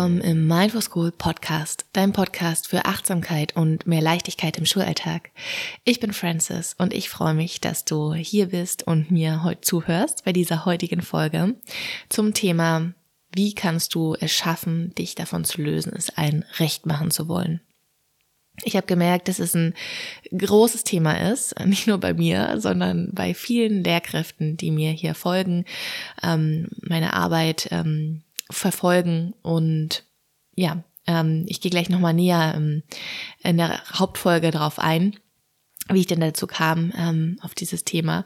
willkommen im Mindful School Podcast, dein Podcast für Achtsamkeit und mehr Leichtigkeit im Schulalltag. Ich bin Francis und ich freue mich, dass du hier bist und mir heute zuhörst bei dieser heutigen Folge zum Thema, wie kannst du es schaffen, dich davon zu lösen, es allen recht machen zu wollen. Ich habe gemerkt, dass es ein großes Thema ist, nicht nur bei mir, sondern bei vielen Lehrkräften, die mir hier folgen, ähm, meine Arbeit ähm, verfolgen und ja, ähm, ich gehe gleich nochmal näher ähm, in der Hauptfolge drauf ein wie ich denn dazu kam, ähm, auf dieses Thema.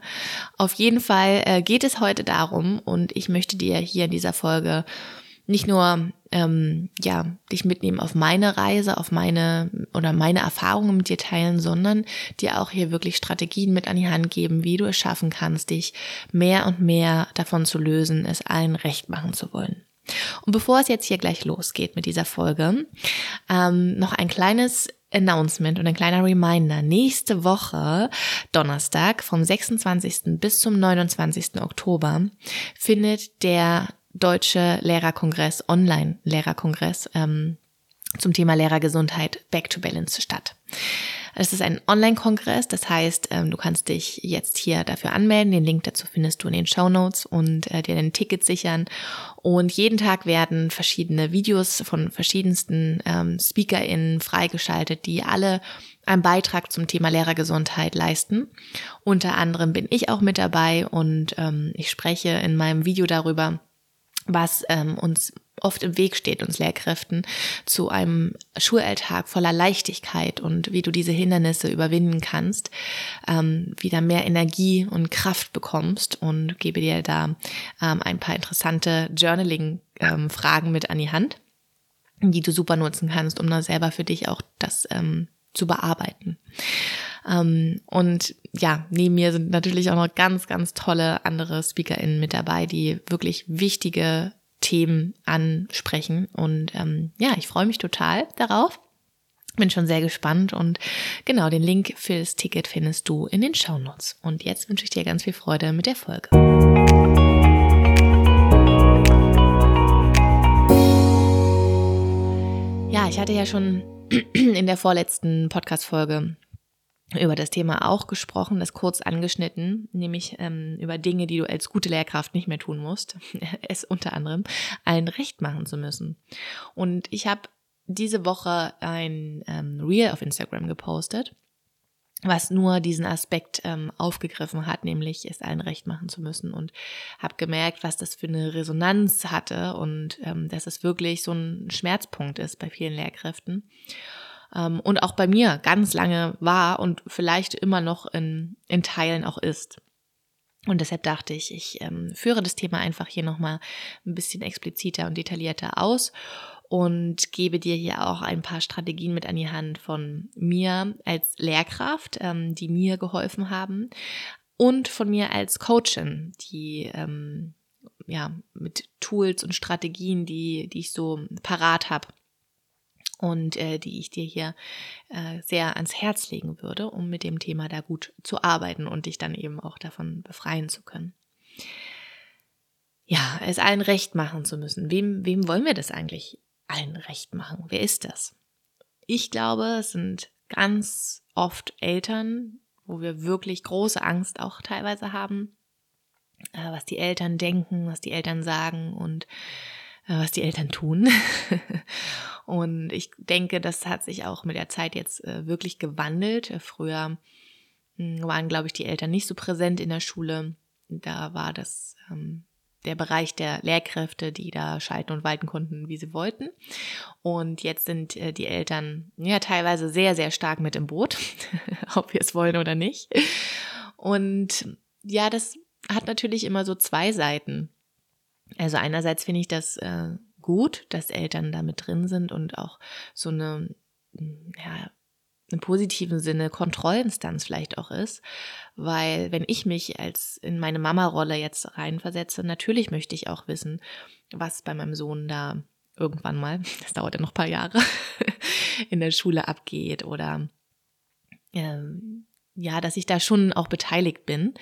Auf jeden Fall äh, geht es heute darum und ich möchte dir hier in dieser Folge nicht nur ähm, ja dich mitnehmen auf meine Reise, auf meine oder meine Erfahrungen mit dir teilen, sondern dir auch hier wirklich Strategien mit an die Hand geben, wie du es schaffen kannst, dich mehr und mehr davon zu lösen, es allen recht machen zu wollen. Und bevor es jetzt hier gleich losgeht mit dieser Folge, ähm, noch ein kleines Announcement und ein kleiner Reminder. Nächste Woche, Donnerstag, vom 26. bis zum 29. Oktober, findet der Deutsche Lehrerkongress, Online-Lehrerkongress ähm, zum Thema Lehrergesundheit Back to Balance statt. Es ist ein Online-Kongress, das heißt, ähm, du kannst dich jetzt hier dafür anmelden. Den Link dazu findest du in den Show Notes und äh, dir dein Ticket sichern. Und jeden Tag werden verschiedene Videos von verschiedensten ähm, SpeakerInnen freigeschaltet, die alle einen Beitrag zum Thema Lehrergesundheit leisten. Unter anderem bin ich auch mit dabei und ähm, ich spreche in meinem Video darüber, was ähm, uns oft im Weg steht, uns Lehrkräften, zu einem Schulalltag voller Leichtigkeit und wie du diese Hindernisse überwinden kannst, ähm, wieder mehr Energie und Kraft bekommst und gebe dir da ähm, ein paar interessante Journaling-Fragen ähm, mit an die Hand, die du super nutzen kannst, um dann selber für dich auch das ähm, zu bearbeiten. Ähm, und ja, neben mir sind natürlich auch noch ganz, ganz tolle andere SpeakerInnen mit dabei, die wirklich wichtige Themen ansprechen. Und ähm, ja, ich freue mich total darauf. Bin schon sehr gespannt und genau den Link für das Ticket findest du in den Shownotes. Und jetzt wünsche ich dir ganz viel Freude mit der Folge. Ja, ich hatte ja schon in der vorletzten Podcast-Folge über das Thema auch gesprochen, das kurz angeschnitten, nämlich ähm, über Dinge, die du als gute Lehrkraft nicht mehr tun musst, es unter anderem allen recht machen zu müssen. Und ich habe diese Woche ein ähm, Reel auf Instagram gepostet, was nur diesen Aspekt ähm, aufgegriffen hat, nämlich es allen recht machen zu müssen und habe gemerkt, was das für eine Resonanz hatte und ähm, dass es wirklich so ein Schmerzpunkt ist bei vielen Lehrkräften ähm, und auch bei mir ganz lange war und vielleicht immer noch in, in Teilen auch ist. Und deshalb dachte ich, ich ähm, führe das Thema einfach hier nochmal ein bisschen expliziter und detaillierter aus und gebe dir hier auch ein paar Strategien mit an die Hand von mir als Lehrkraft, ähm, die mir geholfen haben und von mir als Coachin, die ähm, ja mit Tools und Strategien, die, die ich so parat habe, und äh, die ich dir hier äh, sehr ans Herz legen würde, um mit dem Thema da gut zu arbeiten und dich dann eben auch davon befreien zu können. Ja, es allen recht machen zu müssen. Wem, wem wollen wir das eigentlich allen recht machen? Wer ist das? Ich glaube, es sind ganz oft Eltern, wo wir wirklich große Angst auch teilweise haben, äh, was die Eltern denken, was die Eltern sagen und äh, was die Eltern tun. Und ich denke, das hat sich auch mit der Zeit jetzt äh, wirklich gewandelt. Früher hm, waren, glaube ich, die Eltern nicht so präsent in der Schule. Da war das ähm, der Bereich der Lehrkräfte, die da schalten und walten konnten, wie sie wollten. Und jetzt sind äh, die Eltern ja teilweise sehr, sehr stark mit im Boot, ob wir es wollen oder nicht. Und ja, das hat natürlich immer so zwei Seiten. Also einerseits finde ich das äh, gut, dass Eltern da mit drin sind und auch so eine, ja, im positiven Sinne Kontrollinstanz vielleicht auch ist, weil wenn ich mich als in meine Mama-Rolle jetzt reinversetze, natürlich möchte ich auch wissen, was bei meinem Sohn da irgendwann mal, das dauert ja noch ein paar Jahre, in der Schule abgeht oder ähm, ja, dass ich da schon auch beteiligt bin.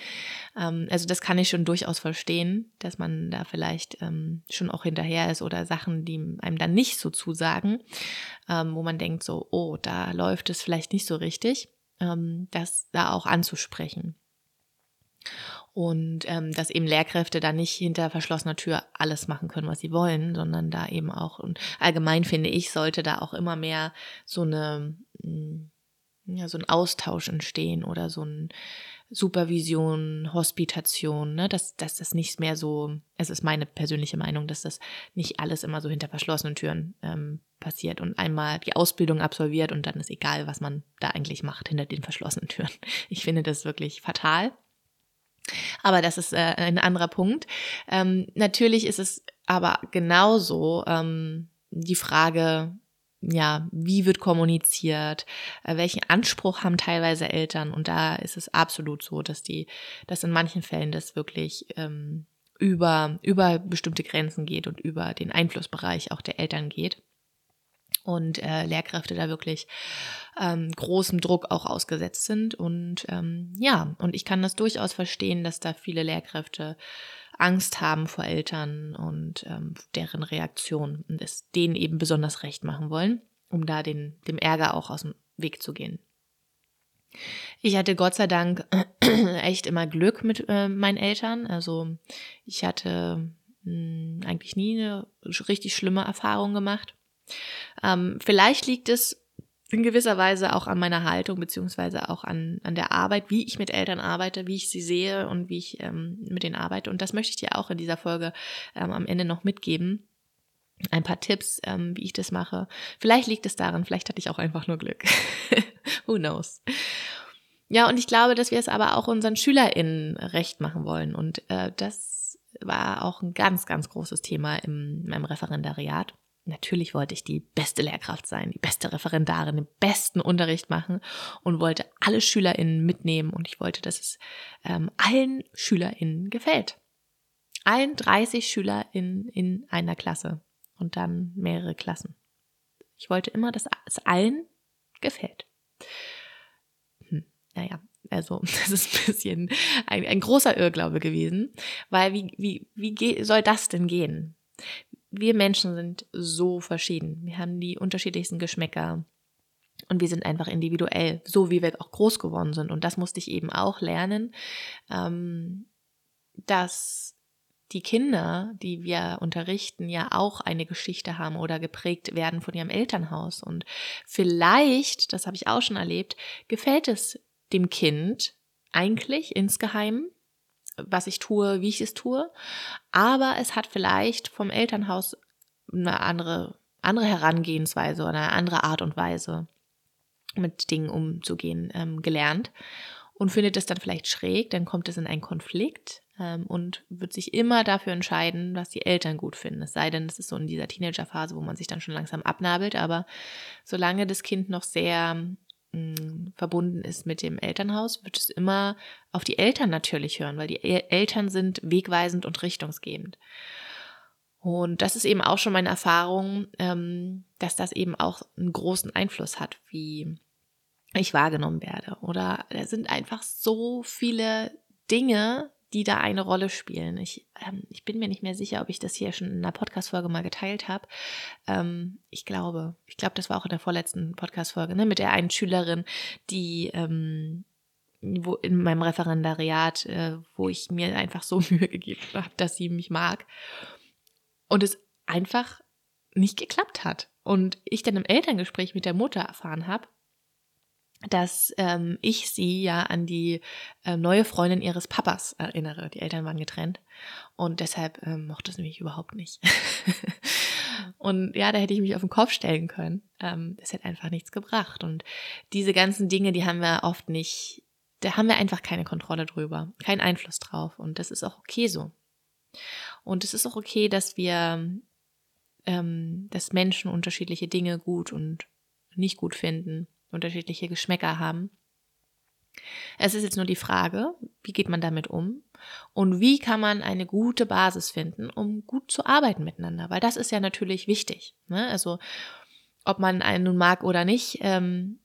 Ähm, also das kann ich schon durchaus verstehen, dass man da vielleicht ähm, schon auch hinterher ist oder Sachen, die einem dann nicht so zusagen, ähm, wo man denkt so, oh, da läuft es vielleicht nicht so richtig, ähm, das da auch anzusprechen. Und ähm, dass eben Lehrkräfte da nicht hinter verschlossener Tür alles machen können, was sie wollen, sondern da eben auch, und allgemein finde ich, sollte da auch immer mehr so eine, hm, ja, so ein Austausch entstehen oder so ein Supervision, Hospitation, ne, dass, dass das nicht mehr so, es ist meine persönliche Meinung, dass das nicht alles immer so hinter verschlossenen Türen ähm, passiert und einmal die Ausbildung absolviert und dann ist egal, was man da eigentlich macht hinter den verschlossenen Türen. Ich finde das wirklich fatal. Aber das ist äh, ein anderer Punkt. Ähm, natürlich ist es aber genauso ähm, die Frage, ja, wie wird kommuniziert, äh, welchen Anspruch haben teilweise Eltern und da ist es absolut so, dass die, dass in manchen Fällen das wirklich ähm, über, über bestimmte Grenzen geht und über den Einflussbereich auch der Eltern geht und äh, Lehrkräfte da wirklich ähm, großem Druck auch ausgesetzt sind. Und ähm, ja, und ich kann das durchaus verstehen, dass da viele Lehrkräfte Angst haben vor Eltern und ähm, deren Reaktion und es denen eben besonders recht machen wollen, um da den, dem Ärger auch aus dem Weg zu gehen. Ich hatte Gott sei Dank echt immer Glück mit äh, meinen Eltern. Also ich hatte mh, hm, eigentlich nie eine richtig schlimme Erfahrung gemacht. Ähm, vielleicht liegt es in gewisser Weise auch an meiner Haltung, beziehungsweise auch an, an der Arbeit, wie ich mit Eltern arbeite, wie ich sie sehe und wie ich ähm, mit denen arbeite. Und das möchte ich dir auch in dieser Folge ähm, am Ende noch mitgeben. Ein paar Tipps, ähm, wie ich das mache. Vielleicht liegt es daran, vielleicht hatte ich auch einfach nur Glück. Who knows? Ja, und ich glaube, dass wir es aber auch unseren SchülerInnen recht machen wollen. Und äh, das war auch ein ganz, ganz großes Thema in meinem Referendariat. Natürlich wollte ich die beste Lehrkraft sein, die beste Referendarin, den besten Unterricht machen und wollte alle SchülerInnen mitnehmen und ich wollte, dass es ähm, allen SchülerInnen gefällt. Allen 30 SchülerInnen in einer Klasse und dann mehrere Klassen. Ich wollte immer, dass es allen gefällt. Hm, naja, also das ist ein bisschen ein, ein großer Irrglaube gewesen, weil wie, wie, wie soll das denn gehen? Wir Menschen sind so verschieden. Wir haben die unterschiedlichsten Geschmäcker. Und wir sind einfach individuell, so wie wir auch groß geworden sind. Und das musste ich eben auch lernen, ähm, dass die Kinder, die wir unterrichten, ja auch eine Geschichte haben oder geprägt werden von ihrem Elternhaus. Und vielleicht, das habe ich auch schon erlebt, gefällt es dem Kind eigentlich insgeheim, was ich tue, wie ich es tue. Aber es hat vielleicht vom Elternhaus eine andere, andere Herangehensweise oder eine andere Art und Weise, mit Dingen umzugehen, ähm, gelernt und findet es dann vielleicht schräg, dann kommt es in einen Konflikt ähm, und wird sich immer dafür entscheiden, was die Eltern gut finden. Es sei denn, es ist so in dieser Teenagerphase, wo man sich dann schon langsam abnabelt, aber solange das Kind noch sehr verbunden ist mit dem Elternhaus, wird es immer auf die Eltern natürlich hören, weil die Eltern sind wegweisend und richtungsgebend. Und das ist eben auch schon meine Erfahrung, ähm, dass das eben auch einen großen Einfluss hat, wie ich wahrgenommen werde. Oder da sind einfach so viele Dinge, die da eine Rolle spielen. Ich, ähm, ich bin mir nicht mehr sicher, ob ich das hier schon in einer Podcast-Folge mal geteilt habe. Ähm, ich glaube, ich glaube, das war auch in der vorletzten Podcast-Folge, ne, mit der einen Schülerin, die ähm, wo in meinem Referendariat, äh, wo ich mir einfach so Mühe gegeben habe, dass sie mich mag. Und es einfach nicht geklappt hat. Und ich dann im Elterngespräch mit der Mutter erfahren habe, dass ähm, ich sie ja an die äh, neue Freundin ihres Papas erinnere. Die Eltern waren getrennt und deshalb ähm, mochte es nämlich überhaupt nicht. und ja, da hätte ich mich auf den Kopf stellen können. Ähm, das hätte einfach nichts gebracht. Und diese ganzen Dinge, die haben wir oft nicht, da haben wir einfach keine Kontrolle drüber, keinen Einfluss drauf. Und das ist auch okay so. Und es ist auch okay, dass wir, ähm, dass Menschen unterschiedliche Dinge gut und nicht gut finden unterschiedliche Geschmäcker haben. Es ist jetzt nur die Frage, wie geht man damit um und wie kann man eine gute Basis finden, um gut zu arbeiten miteinander, weil das ist ja natürlich wichtig. Ne? Also ob man einen nun mag oder nicht, ähm,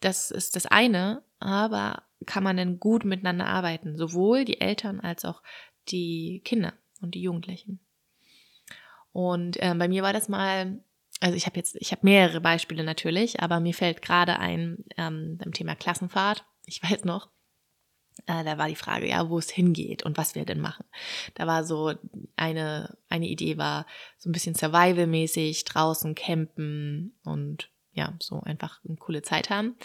das ist das eine, aber kann man denn gut miteinander arbeiten? Sowohl die Eltern als auch die Kinder und die Jugendlichen. Und äh, bei mir war das mal, also ich habe jetzt, ich habe mehrere Beispiele natürlich, aber mir fällt gerade ein ähm, beim Thema Klassenfahrt. Ich weiß noch, äh, da war die Frage, ja, wo es hingeht und was wir denn machen. Da war so eine, eine Idee war so ein bisschen Survival-mäßig, draußen campen und ja, so einfach eine coole Zeit haben.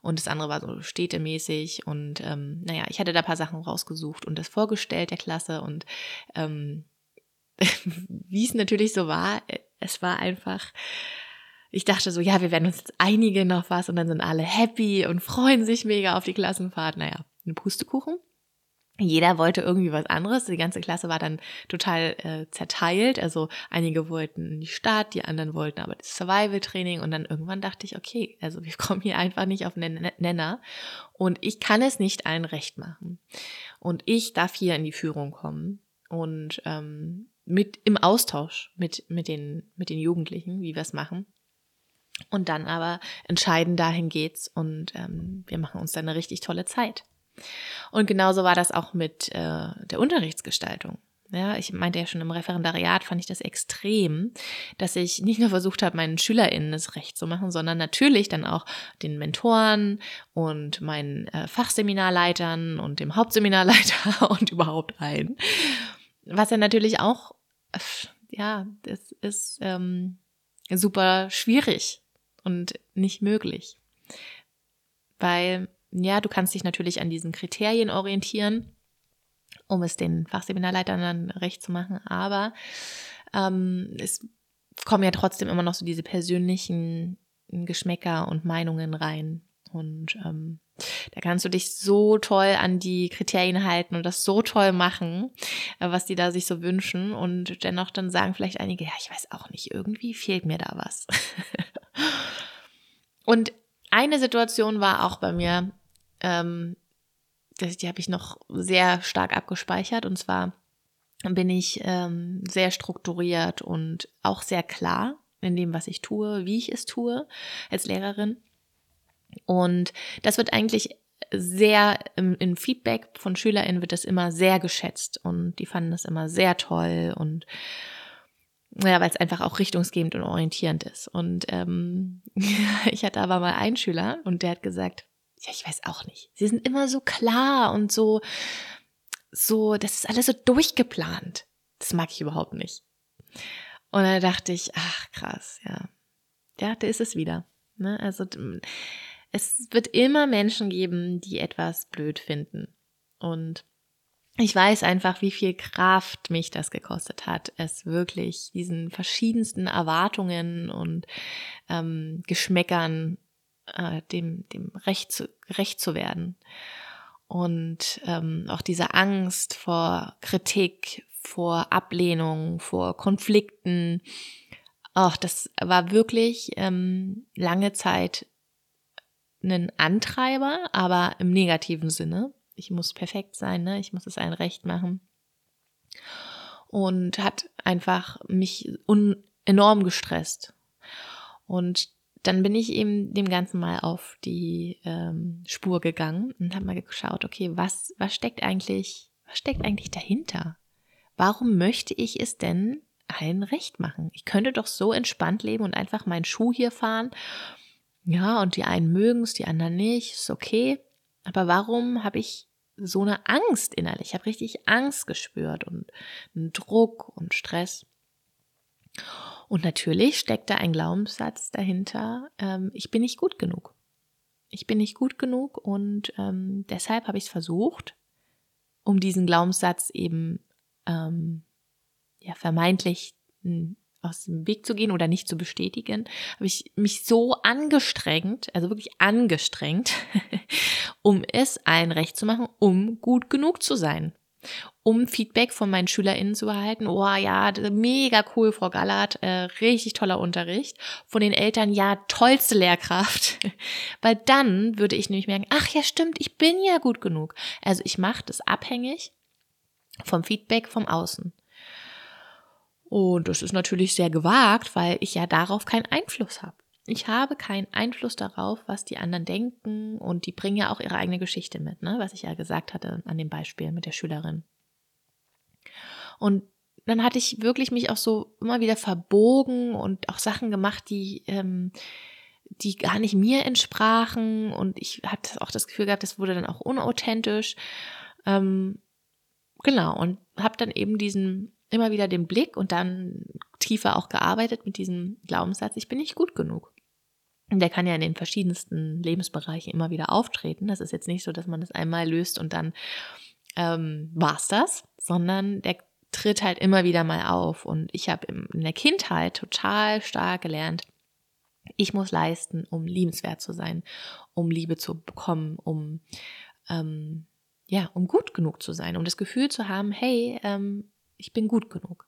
Und das andere war so städtemäßig und ähm, naja, ich hatte da ein paar Sachen rausgesucht und das vorgestellt der Klasse und ähm, wie es natürlich so war, es war einfach, ich dachte so, ja, wir werden uns jetzt einige noch was und dann sind alle happy und freuen sich mega auf die Klassenfahrt. Naja, ein Pustekuchen. Jeder wollte irgendwie was anderes. Die ganze Klasse war dann total äh, zerteilt. Also einige wollten in die Stadt, die anderen wollten aber das Survival-Training. Und dann irgendwann dachte ich, okay, also wir kommen hier einfach nicht auf einen Nenner. Und ich kann es nicht allen recht machen. Und ich darf hier in die Führung kommen. Und ähm, mit im Austausch mit, mit, den, mit den Jugendlichen, wie wir es machen. Und dann aber entscheiden, dahin geht's und ähm, wir machen uns dann eine richtig tolle Zeit. Und genauso war das auch mit äh, der Unterrichtsgestaltung. Ja, ich meinte ja schon im Referendariat fand ich das extrem, dass ich nicht nur versucht habe, meinen SchülerInnen das recht zu machen, sondern natürlich dann auch den Mentoren und meinen äh, Fachseminarleitern und dem Hauptseminarleiter und überhaupt allen. Was ja natürlich auch, ja, das ist ähm, super schwierig und nicht möglich. Weil ja, du kannst dich natürlich an diesen Kriterien orientieren, um es den Fachseminarleitern dann recht zu machen, aber ähm, es kommen ja trotzdem immer noch so diese persönlichen Geschmäcker und Meinungen rein. Und ähm, da kannst du dich so toll an die Kriterien halten und das so toll machen, äh, was die da sich so wünschen. Und dennoch dann sagen vielleicht einige, ja, ich weiß auch nicht, irgendwie fehlt mir da was. und eine Situation war auch bei mir, ähm, das, die habe ich noch sehr stark abgespeichert. Und zwar bin ich ähm, sehr strukturiert und auch sehr klar in dem, was ich tue, wie ich es tue als Lehrerin. Und das wird eigentlich sehr im, im Feedback von SchülerInnen wird das immer sehr geschätzt und die fanden das immer sehr toll und ja, weil es einfach auch richtungsgebend und orientierend ist. Und ähm, ich hatte aber mal einen Schüler und der hat gesagt, ja, ich weiß auch nicht. Sie sind immer so klar und so, so, das ist alles so durchgeplant. Das mag ich überhaupt nicht. Und da dachte ich, ach krass, ja. Ja, da ist es wieder. Ne? Also es wird immer Menschen geben, die etwas blöd finden. Und ich weiß einfach, wie viel Kraft mich das gekostet hat, es wirklich diesen verschiedensten Erwartungen und ähm, Geschmäckern äh, dem, dem Recht, zu, gerecht zu werden. Und ähm, auch diese Angst vor Kritik, vor Ablehnung, vor Konflikten, auch das war wirklich ähm, lange Zeit ein Antreiber, aber im negativen Sinne. Ich muss perfekt sein, ne? ich muss es allen recht machen. Und hat einfach mich enorm gestresst. Und dann bin ich eben dem Ganzen mal auf die ähm, Spur gegangen und habe mal geschaut, okay, was, was steckt eigentlich, was steckt eigentlich dahinter? Warum möchte ich es denn allen recht machen? Ich könnte doch so entspannt leben und einfach meinen Schuh hier fahren. Ja, und die einen mögen es, die anderen nicht, ist okay. Aber warum habe ich so eine Angst innerlich? Ich habe richtig Angst gespürt und einen Druck und Stress. Und natürlich steckt da ein Glaubenssatz dahinter, ähm, ich bin nicht gut genug. Ich bin nicht gut genug und ähm, deshalb habe ich es versucht, um diesen Glaubenssatz eben ähm, ja, vermeintlich aus dem Weg zu gehen oder nicht zu bestätigen, habe ich mich so angestrengt, also wirklich angestrengt, um es allen recht zu machen, um gut genug zu sein um Feedback von meinen SchülerInnen zu erhalten. Oh ja, mega cool, Frau Gallert, äh, richtig toller Unterricht. Von den Eltern, ja, tollste Lehrkraft. Weil dann würde ich nämlich merken, ach ja, stimmt, ich bin ja gut genug. Also ich mache das abhängig vom Feedback vom Außen. Und das ist natürlich sehr gewagt, weil ich ja darauf keinen Einfluss habe. ich habe keinen Einfluss darauf, was die anderen denken und die bringen ja auch ihre eigene Geschichte mit, ne? was ich ja gesagt hatte an dem Beispiel mit der Schülerin. Und dann hatte ich wirklich mich auch so immer wieder verbogen und auch Sachen gemacht, die, ähm, die gar nicht mir entsprachen. Und ich hatte auch das Gefühl gehabt, das wurde dann auch unauthentisch. Ähm, genau, und habe dann eben diesen, immer wieder den Blick und dann tiefer auch gearbeitet mit diesem Glaubenssatz, ich bin nicht gut genug. Und der kann ja in den verschiedensten Lebensbereichen immer wieder auftreten. Das ist jetzt nicht so, dass man das einmal löst und dann ähm, war's das, sondern der tritt halt immer wieder mal auf. Und ich habe in der Kindheit total stark gelernt, ich muss leisten, um liebenswert zu sein, um Liebe zu bekommen, um ähm, ja, um gut genug zu sein, um das Gefühl zu haben, hey, ähm, ich bin gut genug.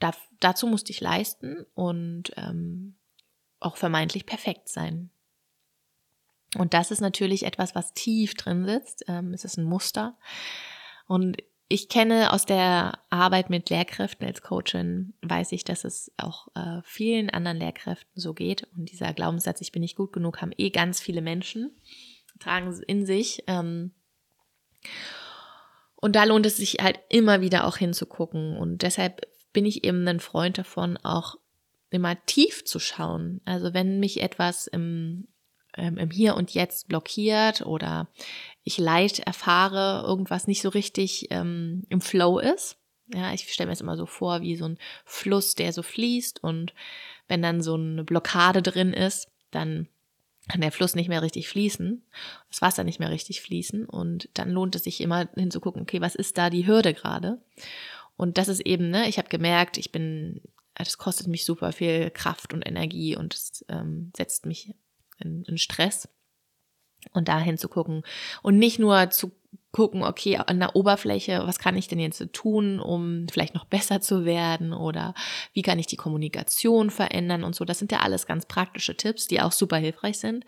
Da, dazu musste ich leisten und ähm, auch vermeintlich perfekt sein. Und das ist natürlich etwas, was tief drin sitzt. Ähm, es ist ein Muster. Und ich kenne aus der Arbeit mit Lehrkräften als Coachin, weiß ich, dass es auch äh, vielen anderen Lehrkräften so geht. Und dieser Glaubenssatz, ich bin nicht gut genug, haben eh ganz viele Menschen, tragen in sich. Ähm, und da lohnt es sich halt immer wieder auch hinzugucken. Und deshalb bin ich eben ein Freund davon, auch immer tief zu schauen. Also wenn mich etwas im, ähm, im Hier und Jetzt blockiert oder ich Leid erfahre, irgendwas nicht so richtig ähm, im Flow ist. Ja, ich stelle mir es immer so vor, wie so ein Fluss, der so fließt und wenn dann so eine Blockade drin ist, dann kann der Fluss nicht mehr richtig fließen, das Wasser nicht mehr richtig fließen und dann lohnt es sich immer hinzugucken, okay, was ist da die Hürde gerade? Und das ist eben, ne, ich habe gemerkt, ich bin, das kostet mich super viel Kraft und Energie und es ähm, setzt mich in, in Stress und dahin zu gucken und nicht nur zu gucken, okay, an der Oberfläche, was kann ich denn jetzt tun, um vielleicht noch besser zu werden oder wie kann ich die Kommunikation verändern und so. Das sind ja alles ganz praktische Tipps, die auch super hilfreich sind.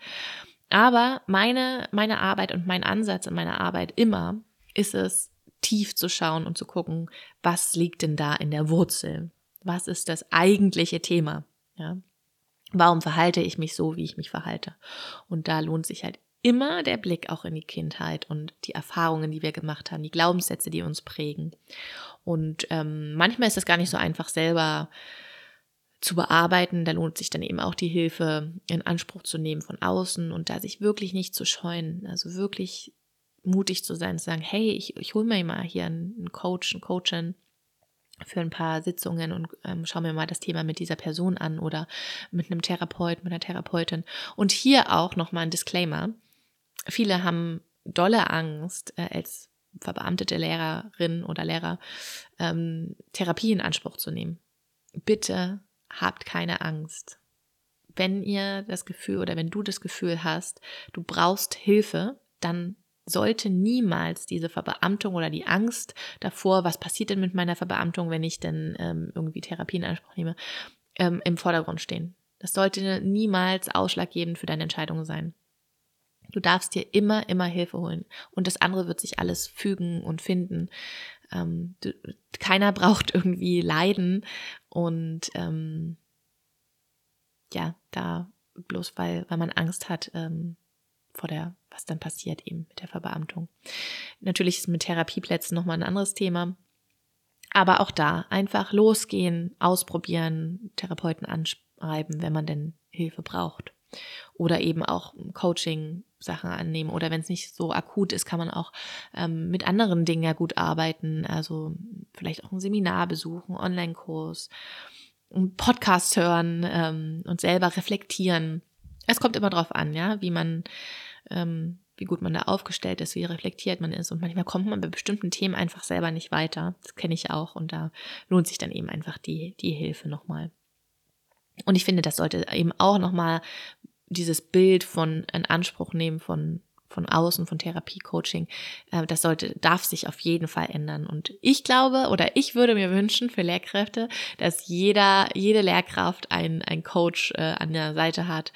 Aber meine, meine Arbeit und mein Ansatz in meiner Arbeit immer ist es, tief zu schauen und zu gucken, was liegt denn da in der Wurzel? Was ist das eigentliche Thema? Ja. Warum verhalte ich mich so, wie ich mich verhalte? Und da lohnt sich halt immer der Blick auch in die Kindheit und die Erfahrungen, die wir gemacht haben, die Glaubenssätze, die uns prägen. Und ähm, manchmal ist es gar nicht so einfach selber zu bearbeiten. Da lohnt sich dann eben auch die Hilfe in Anspruch zu nehmen von außen und da sich wirklich nicht zu scheuen. Also wirklich mutig zu sein, zu sagen, hey, ich, ich hole mir mal hier einen Coach, einen Coachin für ein paar Sitzungen und ähm, schau mir mal das Thema mit dieser Person an oder mit einem Therapeut, mit einer Therapeutin. Und hier auch nochmal ein Disclaimer. Viele haben dolle Angst, äh, als verbeamtete Lehrerin oder Lehrer ähm, Therapie in Anspruch zu nehmen. Bitte habt keine Angst. Wenn ihr das Gefühl oder wenn du das Gefühl hast, du brauchst Hilfe, dann sollte niemals diese Verbeamtung oder die Angst davor, was passiert denn mit meiner Verbeamtung, wenn ich denn ähm, irgendwie Therapie in Anspruch nehme, ähm, im Vordergrund stehen. Das sollte niemals ausschlaggebend für deine Entscheidung sein. Du darfst dir immer, immer Hilfe holen. Und das andere wird sich alles fügen und finden. Ähm, du, keiner braucht irgendwie Leiden. Und ähm, ja, da bloß weil, weil man Angst hat ähm, vor der, was dann passiert eben mit der Verbeamtung. Natürlich ist mit Therapieplätzen nochmal ein anderes Thema. Aber auch da einfach losgehen, ausprobieren, Therapeuten anschreiben, wenn man denn Hilfe braucht. Oder eben auch Coaching Sachen annehmen. Oder wenn es nicht so akut ist, kann man auch ähm, mit anderen Dingen ja gut arbeiten. Also vielleicht auch ein Seminar besuchen, Online-Kurs, einen Podcast hören ähm, und selber reflektieren. Es kommt immer drauf an, ja, wie man, ähm, wie gut man da aufgestellt ist, wie reflektiert man ist. Und manchmal kommt man bei bestimmten Themen einfach selber nicht weiter. Das kenne ich auch. Und da lohnt sich dann eben einfach die, die Hilfe nochmal. Und ich finde, das sollte eben auch nochmal dieses Bild von in Anspruch nehmen von von außen, von Therapie, Coaching, äh, das sollte, darf sich auf jeden Fall ändern. Und ich glaube oder ich würde mir wünschen für Lehrkräfte, dass jeder, jede Lehrkraft einen, einen Coach äh, an der Seite hat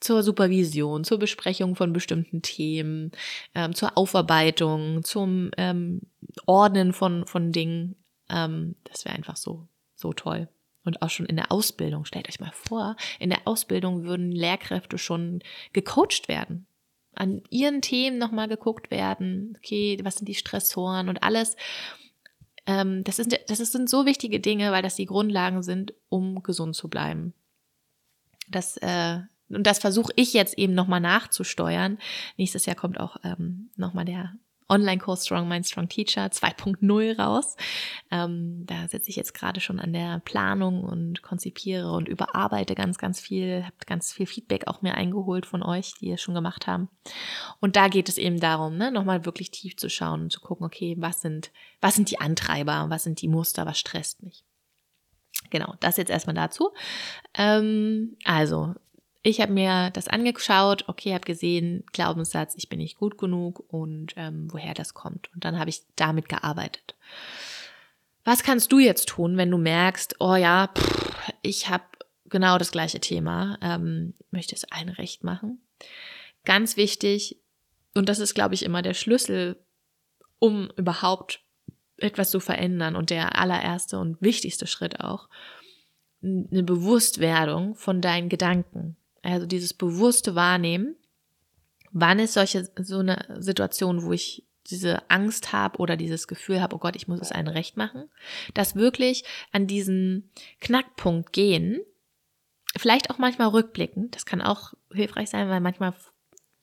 zur Supervision, zur Besprechung von bestimmten Themen, ähm, zur Aufarbeitung, zum ähm, Ordnen von, von Dingen. Ähm, das wäre einfach so, so toll. Und auch schon in der Ausbildung. Stellt euch mal vor, in der Ausbildung würden Lehrkräfte schon gecoacht werden. An ihren Themen nochmal geguckt werden. Okay, was sind die Stressoren und alles. Ähm, das, ist, das sind so wichtige Dinge, weil das die Grundlagen sind, um gesund zu bleiben. Das, äh, und das versuche ich jetzt eben nochmal nachzusteuern. Nächstes Jahr kommt auch ähm, nochmal der Online-Kurs Strong Mind, Strong Teacher 2.0 raus. Ähm, da sitze ich jetzt gerade schon an der Planung und konzipiere und überarbeite ganz, ganz viel, habe ganz viel Feedback auch mir eingeholt von euch, die es schon gemacht haben. Und da geht es eben darum, ne, nochmal wirklich tief zu schauen und zu gucken, okay, was sind, was sind die Antreiber, was sind die Muster, was stresst mich. Genau, das jetzt erstmal dazu. Ähm, also, ich habe mir das angeschaut, okay, habe gesehen, Glaubenssatz, ich bin nicht gut genug und ähm, woher das kommt. Und dann habe ich damit gearbeitet. Was kannst du jetzt tun, wenn du merkst, oh ja, pff, ich habe genau das gleiche Thema, ähm, möchte es allen recht machen? Ganz wichtig, und das ist, glaube ich, immer der Schlüssel, um überhaupt etwas zu verändern und der allererste und wichtigste Schritt auch, eine Bewusstwerdung von deinen Gedanken. Also dieses bewusste Wahrnehmen, wann ist solche so eine Situation, wo ich diese Angst habe oder dieses Gefühl habe, oh Gott, ich muss es allen recht machen, dass wirklich an diesen Knackpunkt gehen, vielleicht auch manchmal rückblicken, das kann auch hilfreich sein, weil manchmal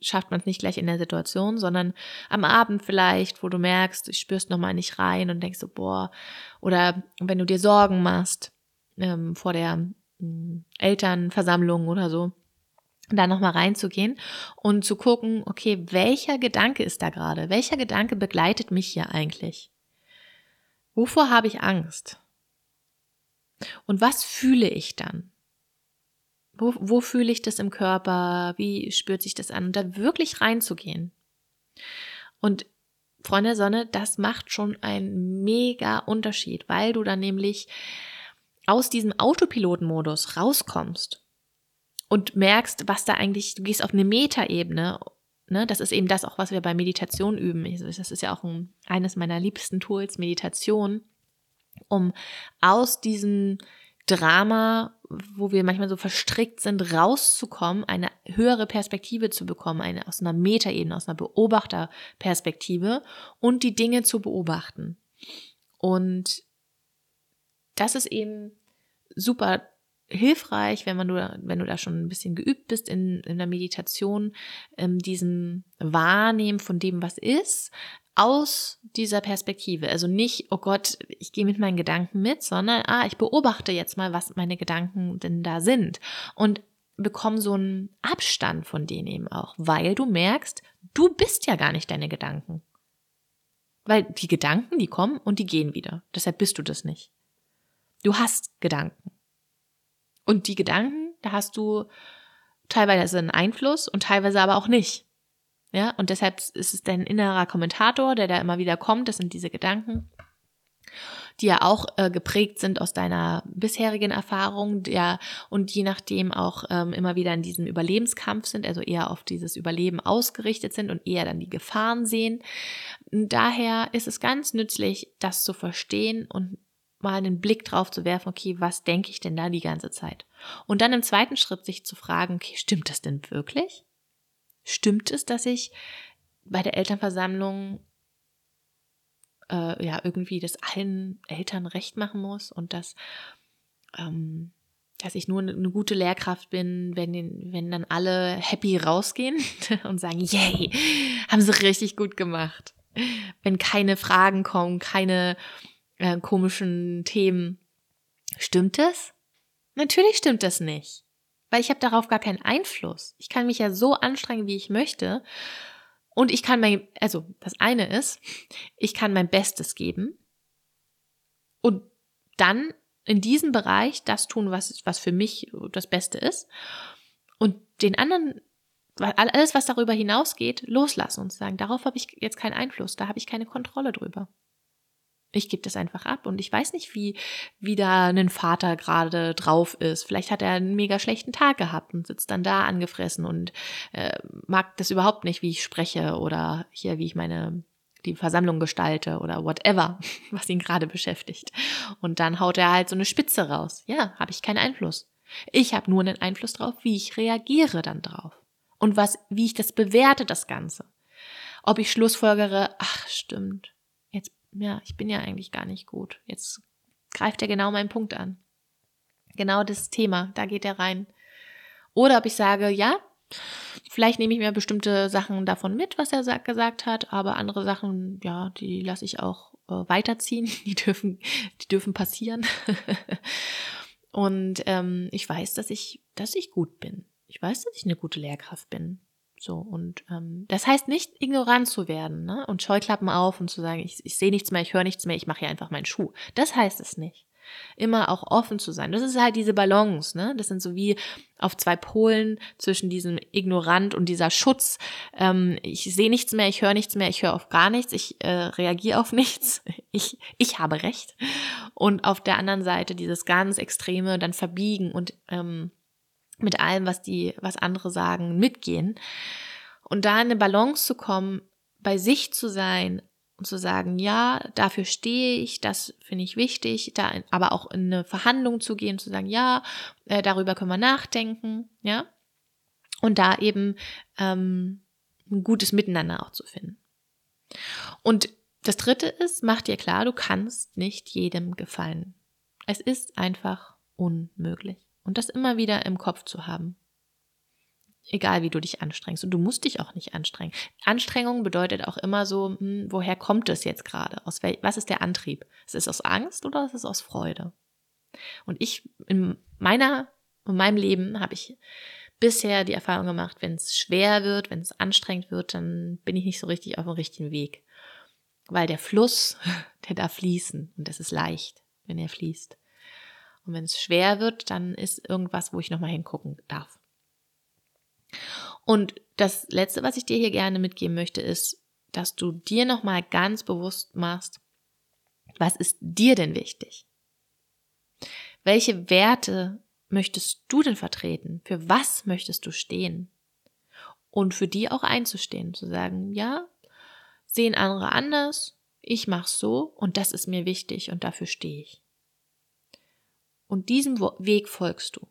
schafft man es nicht gleich in der Situation, sondern am Abend vielleicht, wo du merkst, du spürst nochmal nicht rein und denkst so, boah, oder wenn du dir Sorgen machst ähm, vor der äh, Elternversammlung oder so, da nochmal reinzugehen und zu gucken, okay, welcher Gedanke ist da gerade? Welcher Gedanke begleitet mich hier eigentlich? Wovor habe ich Angst? Und was fühle ich dann? Wo, wo fühle ich das im Körper? Wie spürt sich das an? Und da wirklich reinzugehen. Und Freunde der Sonne, das macht schon einen mega Unterschied, weil du dann nämlich aus diesem Autopilotenmodus rauskommst und merkst, was da eigentlich, du gehst auf eine Metaebene. Ne? Das ist eben das auch, was wir bei Meditation üben. Das ist ja auch ein, eines meiner liebsten Tools, Meditation, um aus diesem Drama, wo wir manchmal so verstrickt sind, rauszukommen, eine höhere Perspektive zu bekommen, eine aus einer Metaebene, aus einer Beobachterperspektive und die Dinge zu beobachten. Und das ist eben super hilfreich, wenn man nur, wenn du da schon ein bisschen geübt bist in, in der Meditation, ähm, diesem Wahrnehmen von dem, was ist, aus dieser Perspektive. Also nicht, oh Gott, ich gehe mit meinen Gedanken mit, sondern, ah, ich beobachte jetzt mal, was meine Gedanken denn da sind. Und bekomme so einen Abstand von denen eben auch, weil du merkst, du bist ja gar nicht deine Gedanken. Weil die Gedanken, die kommen und die gehen wieder. Deshalb bist du das nicht. Du hast Gedanken. Und die Gedanken, da hast du teilweise einen Einfluss und teilweise aber auch nicht. Ja, und deshalb ist es dein innerer Kommentator, der da immer wieder kommt. Das sind diese Gedanken, die ja auch äh, geprägt sind aus deiner bisherigen Erfahrung, der und je nachdem auch ähm, immer wieder in diesem Überlebenskampf sind, also eher auf dieses Überleben ausgerichtet sind und eher dann die Gefahren sehen. Daher ist es ganz nützlich, das zu verstehen und mal einen Blick drauf zu werfen, okay, was denke ich denn da die ganze Zeit? Und dann im zweiten Schritt sich zu fragen, okay, stimmt das denn wirklich? Stimmt es, dass ich bei der Elternversammlung äh, ja irgendwie das allen Eltern recht machen muss und dass, ähm, dass ich nur eine gute Lehrkraft bin, wenn, wenn dann alle happy rausgehen und sagen, yay, haben sie richtig gut gemacht. Wenn keine Fragen kommen, keine äh, komischen Themen. Stimmt es? Natürlich stimmt das nicht, weil ich habe darauf gar keinen Einfluss. Ich kann mich ja so anstrengen, wie ich möchte. Und ich kann mein, also das eine ist, ich kann mein Bestes geben und dann in diesem Bereich das tun, was, was für mich das Beste ist. Und den anderen, alles, was darüber hinausgeht, loslassen und sagen, darauf habe ich jetzt keinen Einfluss, da habe ich keine Kontrolle drüber. Ich gebe das einfach ab und ich weiß nicht, wie, wie da ein Vater gerade drauf ist. Vielleicht hat er einen mega schlechten Tag gehabt und sitzt dann da angefressen und äh, mag das überhaupt nicht, wie ich spreche oder hier, wie ich meine die Versammlung gestalte oder whatever, was ihn gerade beschäftigt. Und dann haut er halt so eine Spitze raus. Ja, habe ich keinen Einfluss. Ich habe nur einen Einfluss drauf, wie ich reagiere dann drauf. Und was, wie ich das bewerte, das Ganze. Ob ich Schlussfolgere, ach, stimmt. Ja, ich bin ja eigentlich gar nicht gut. Jetzt greift er genau meinen Punkt an. Genau das Thema, da geht er rein. Oder ob ich sage, ja, vielleicht nehme ich mir bestimmte Sachen davon mit, was er gesagt hat, aber andere Sachen, ja, die lasse ich auch äh, weiterziehen. Die dürfen, die dürfen passieren. Und ähm, ich weiß, dass ich, dass ich gut bin. Ich weiß, dass ich eine gute Lehrkraft bin. So, und ähm, das heißt nicht, ignorant zu werden ne? und Scheuklappen auf und zu sagen, ich, ich sehe nichts mehr, ich höre nichts mehr, ich mache hier einfach meinen Schuh. Das heißt es nicht. Immer auch offen zu sein. Das ist halt diese Balance, ne? Das sind so wie auf zwei Polen zwischen diesem Ignorant und dieser Schutz. Ähm, ich sehe nichts mehr, ich höre nichts mehr, ich höre auf gar nichts, ich äh, reagiere auf nichts, ich, ich habe Recht. Und auf der anderen Seite dieses ganz Extreme, dann verbiegen und ähm, mit allem, was die, was andere sagen, mitgehen. Und da in eine Balance zu kommen, bei sich zu sein und zu sagen, ja, dafür stehe ich, das finde ich wichtig, da aber auch in eine Verhandlung zu gehen, zu sagen, ja, äh, darüber können wir nachdenken, ja, und da eben ähm, ein gutes Miteinander auch zu finden. Und das dritte ist, mach dir klar, du kannst nicht jedem gefallen. Es ist einfach unmöglich. Und das immer wieder im Kopf zu haben. Egal wie du dich anstrengst. Und du musst dich auch nicht anstrengen. Anstrengung bedeutet auch immer so, hm, woher kommt es jetzt gerade? Aus wel was ist der Antrieb? Ist es aus Angst oder ist es aus Freude? Und ich, in meiner, in meinem Leben habe ich bisher die Erfahrung gemacht, wenn es schwer wird, wenn es anstrengend wird, dann bin ich nicht so richtig auf dem richtigen Weg. Weil der Fluss, der darf fließen und das ist leicht, wenn er fließt. Und wenn es schwer wird, dann ist irgendwas, wo ich nochmal hingucken darf. Und das Letzte, was ich dir hier gerne mitgeben möchte, ist, dass du dir nochmal ganz bewusst machst, was ist dir denn wichtig? Welche Werte möchtest du denn vertreten? Für was möchtest du stehen? Und für die auch einzustehen, zu sagen, ja, sehen andere anders, ich mach's so und das ist mir wichtig und dafür stehe ich. Und diesem Weg folgst du.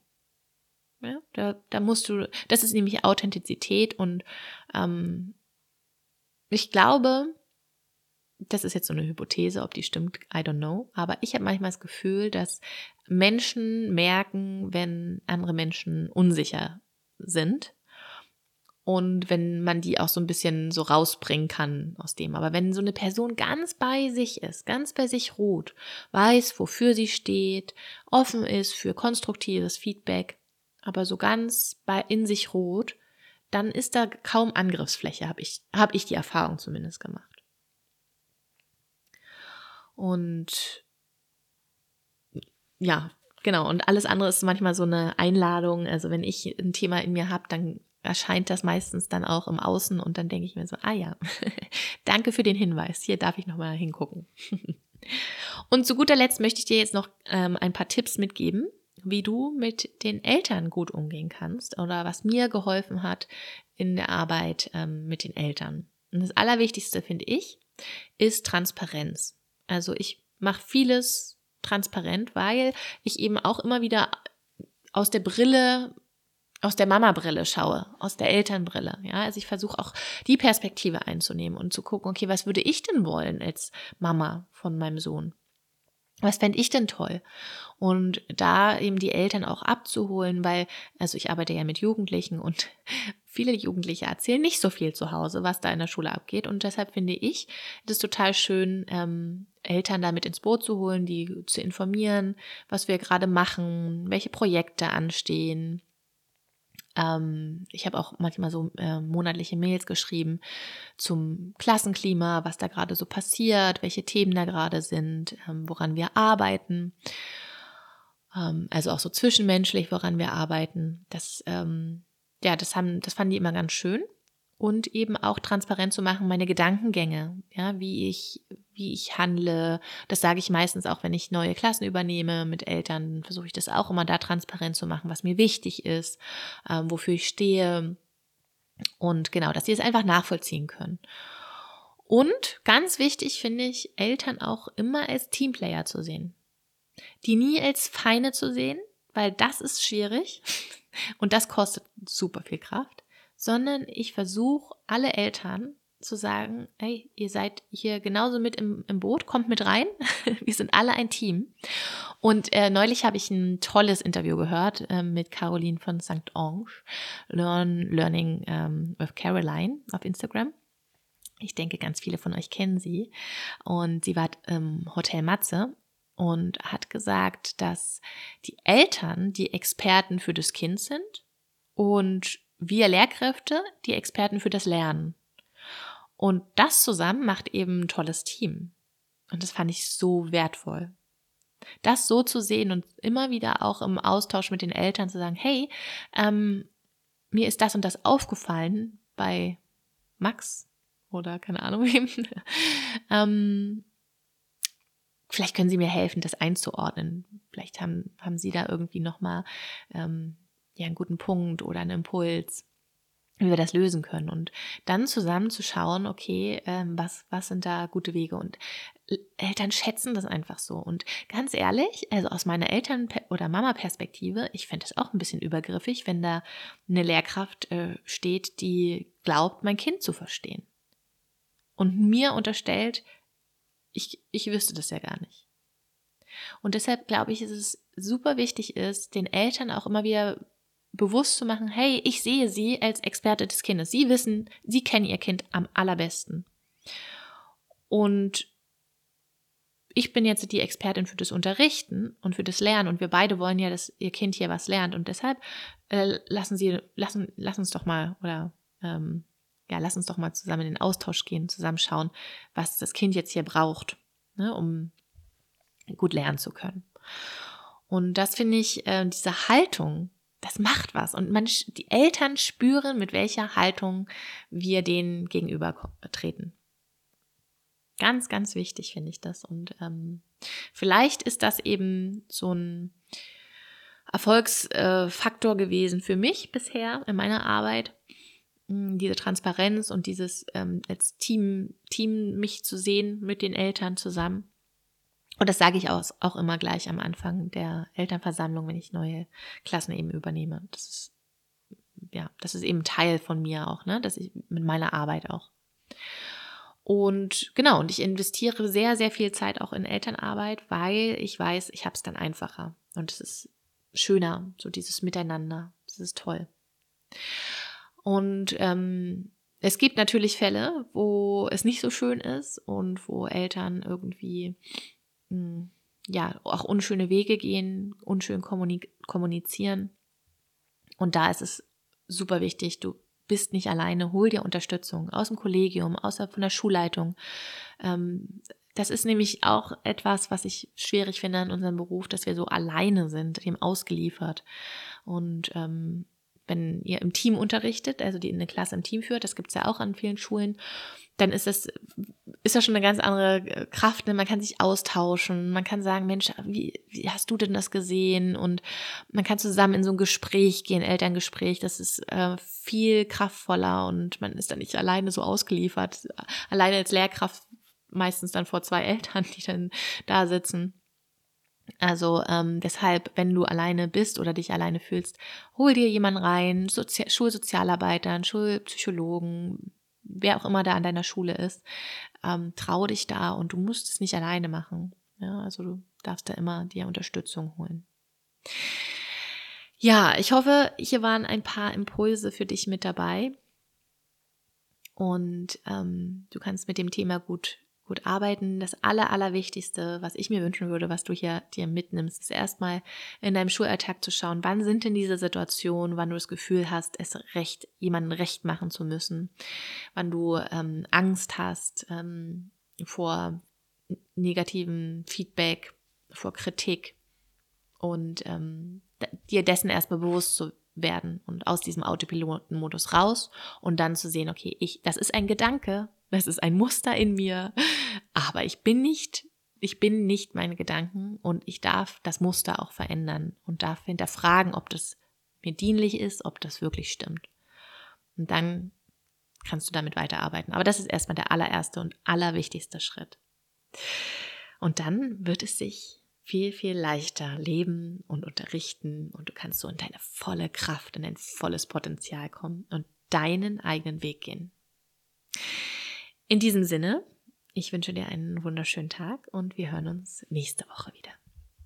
Ja, da, da musst du, das ist nämlich Authentizität und ähm, ich glaube, das ist jetzt so eine Hypothese, ob die stimmt, I don't know, aber ich habe manchmal das Gefühl, dass Menschen merken, wenn andere Menschen unsicher sind und wenn man die auch so ein bisschen so rausbringen kann aus dem. Aber wenn so eine Person ganz bei sich ist, ganz bei sich ruht, weiß, wofür sie steht, offen ist für konstruktives Feedback, aber so ganz bei in sich ruht, dann ist da kaum Angriffsfläche, habe ich, hab ich die Erfahrung zumindest gemacht. Und ja, genau. Und alles andere ist manchmal so eine Einladung. Also wenn ich ein Thema in mir habe, dann erscheint das meistens dann auch im Außen und dann denke ich mir so, ah ja, danke für den Hinweis, hier darf ich nochmal hingucken. und zu guter Letzt möchte ich dir jetzt noch ähm, ein paar Tipps mitgeben, wie du mit den Eltern gut umgehen kannst oder was mir geholfen hat in der Arbeit ähm, mit den Eltern. Und das Allerwichtigste, finde ich, ist Transparenz. Also ich mache vieles transparent, weil ich eben auch immer wieder aus der Brille aus der Mama-Brille schaue, aus der Elternbrille. Ja, also ich versuche auch die Perspektive einzunehmen und zu gucken, okay, was würde ich denn wollen als Mama von meinem Sohn? Was fände ich denn toll? Und da eben die Eltern auch abzuholen, weil, also ich arbeite ja mit Jugendlichen und viele Jugendliche erzählen nicht so viel zu Hause, was da in der Schule abgeht. Und deshalb finde ich es total schön, ähm, Eltern damit ins Boot zu holen, die zu informieren, was wir gerade machen, welche Projekte anstehen, ähm, ich habe auch manchmal so äh, monatliche Mails geschrieben zum Klassenklima, was da gerade so passiert, welche Themen da gerade sind, ähm, woran wir arbeiten. Ähm, also auch so zwischenmenschlich, woran wir arbeiten. Das, ähm, ja, das haben, das fanden die immer ganz schön und eben auch transparent zu machen, meine Gedankengänge, ja, wie ich, wie ich handle. Das sage ich meistens auch, wenn ich neue Klassen übernehme mit Eltern, versuche ich das auch immer da transparent zu machen, was mir wichtig ist, ähm, wofür ich stehe. Und genau, dass sie es einfach nachvollziehen können. Und ganz wichtig finde ich, Eltern auch immer als Teamplayer zu sehen. Die nie als Feinde zu sehen, weil das ist schwierig und das kostet super viel Kraft, sondern ich versuche alle Eltern zu sagen, hey, ihr seid hier genauso mit im, im Boot, kommt mit rein. Wir sind alle ein Team. Und äh, neulich habe ich ein tolles Interview gehört äh, mit Caroline von St. Ange, Learn, Learning ähm, with Caroline auf Instagram. Ich denke, ganz viele von euch kennen sie. Und sie war im Hotel Matze und hat gesagt, dass die Eltern die Experten für das Kind sind und wir Lehrkräfte die Experten für das Lernen. Und das zusammen macht eben ein tolles Team. Und das fand ich so wertvoll. Das so zu sehen und immer wieder auch im Austausch mit den Eltern zu sagen, hey, ähm, mir ist das und das aufgefallen bei Max oder keine Ahnung wem. ähm, vielleicht können Sie mir helfen, das einzuordnen. Vielleicht haben, haben Sie da irgendwie nochmal ähm, ja, einen guten Punkt oder einen Impuls wie wir das lösen können. Und dann zusammen zu schauen, okay, ähm, was, was sind da gute Wege? Und Eltern schätzen das einfach so. Und ganz ehrlich, also aus meiner Eltern- oder Mama-Perspektive, ich fände es auch ein bisschen übergriffig, wenn da eine Lehrkraft äh, steht, die glaubt, mein Kind zu verstehen. Und mir unterstellt, ich, ich wüsste das ja gar nicht. Und deshalb glaube ich, ist es super wichtig ist, den Eltern auch immer wieder bewusst zu machen, hey, ich sehe Sie als Experte des Kindes. Sie wissen, Sie kennen Ihr Kind am allerbesten. Und ich bin jetzt die Expertin für das Unterrichten und für das Lernen und wir beide wollen ja, dass Ihr Kind hier was lernt und deshalb äh, lassen Sie, lassen, lass uns doch mal oder ähm, ja, lass uns doch mal zusammen in den Austausch gehen, zusammen schauen, was das Kind jetzt hier braucht, ne, um gut lernen zu können. Und das finde ich, äh, diese Haltung, das macht was. Und man, die Eltern spüren, mit welcher Haltung wir denen gegenüber treten. Ganz, ganz wichtig finde ich das. Und ähm, vielleicht ist das eben so ein Erfolgsfaktor äh, gewesen für mich bisher in meiner Arbeit. Hm, diese Transparenz und dieses ähm, als Team, Team mich zu sehen mit den Eltern zusammen. Und das sage ich auch, auch immer gleich am Anfang der Elternversammlung, wenn ich neue Klassen eben übernehme. Das ist, ja, das ist eben Teil von mir auch, ne? Das ich mit meiner Arbeit auch. Und genau, und ich investiere sehr, sehr viel Zeit auch in Elternarbeit, weil ich weiß, ich habe es dann einfacher. Und es ist schöner, so dieses Miteinander. Das ist toll. Und ähm, es gibt natürlich Fälle, wo es nicht so schön ist und wo Eltern irgendwie hm, ja, auch unschöne Wege gehen, unschön kommunizieren. Und da ist es super wichtig, du bist nicht alleine, hol dir Unterstützung aus dem Kollegium, außerhalb von der Schulleitung. Ähm, das ist nämlich auch etwas, was ich schwierig finde an unserem Beruf, dass wir so alleine sind, dem ausgeliefert. Und ähm, wenn ihr im Team unterrichtet, also die in eine Klasse im Team führt, das gibt es ja auch an vielen Schulen, dann ist das, ist das schon eine ganz andere äh, Kraft. Ne? Man kann sich austauschen, man kann sagen, Mensch, wie, wie hast du denn das gesehen? Und man kann zusammen in so ein Gespräch gehen, Elterngespräch. Das ist äh, viel kraftvoller und man ist dann nicht alleine so ausgeliefert. Alleine als Lehrkraft meistens dann vor zwei Eltern, die dann da sitzen. Also ähm, deshalb, wenn du alleine bist oder dich alleine fühlst, hol dir jemanden rein, Sozi Schulsozialarbeitern, Schulpsychologen, wer auch immer da an deiner Schule ist, ähm, trau dich da und du musst es nicht alleine machen. Ja, also du darfst da immer dir Unterstützung holen. Ja, ich hoffe, hier waren ein paar Impulse für dich mit dabei und ähm, du kannst mit dem Thema gut gut arbeiten. Das Aller, Allerwichtigste, was ich mir wünschen würde, was du hier dir mitnimmst, ist erstmal in deinem Schulalltag zu schauen, wann sind denn diese Situationen, wann du das Gefühl hast, es recht, jemandem recht machen zu müssen, wann du ähm, Angst hast ähm, vor negativen Feedback, vor Kritik und ähm, dir dessen erstmal bewusst zu werden und aus diesem Autopilotenmodus raus und dann zu sehen, okay, ich, das ist ein Gedanke, das ist ein Muster in mir, aber ich bin nicht, ich bin nicht meine Gedanken und ich darf das Muster auch verändern und darf hinterfragen, ob das mir dienlich ist, ob das wirklich stimmt. Und dann kannst du damit weiterarbeiten. Aber das ist erstmal der allererste und allerwichtigste Schritt. Und dann wird es sich viel, viel leichter leben und unterrichten und du kannst so in deine volle Kraft, in dein volles Potenzial kommen und deinen eigenen Weg gehen. In diesem Sinne, ich wünsche dir einen wunderschönen Tag und wir hören uns nächste Woche wieder.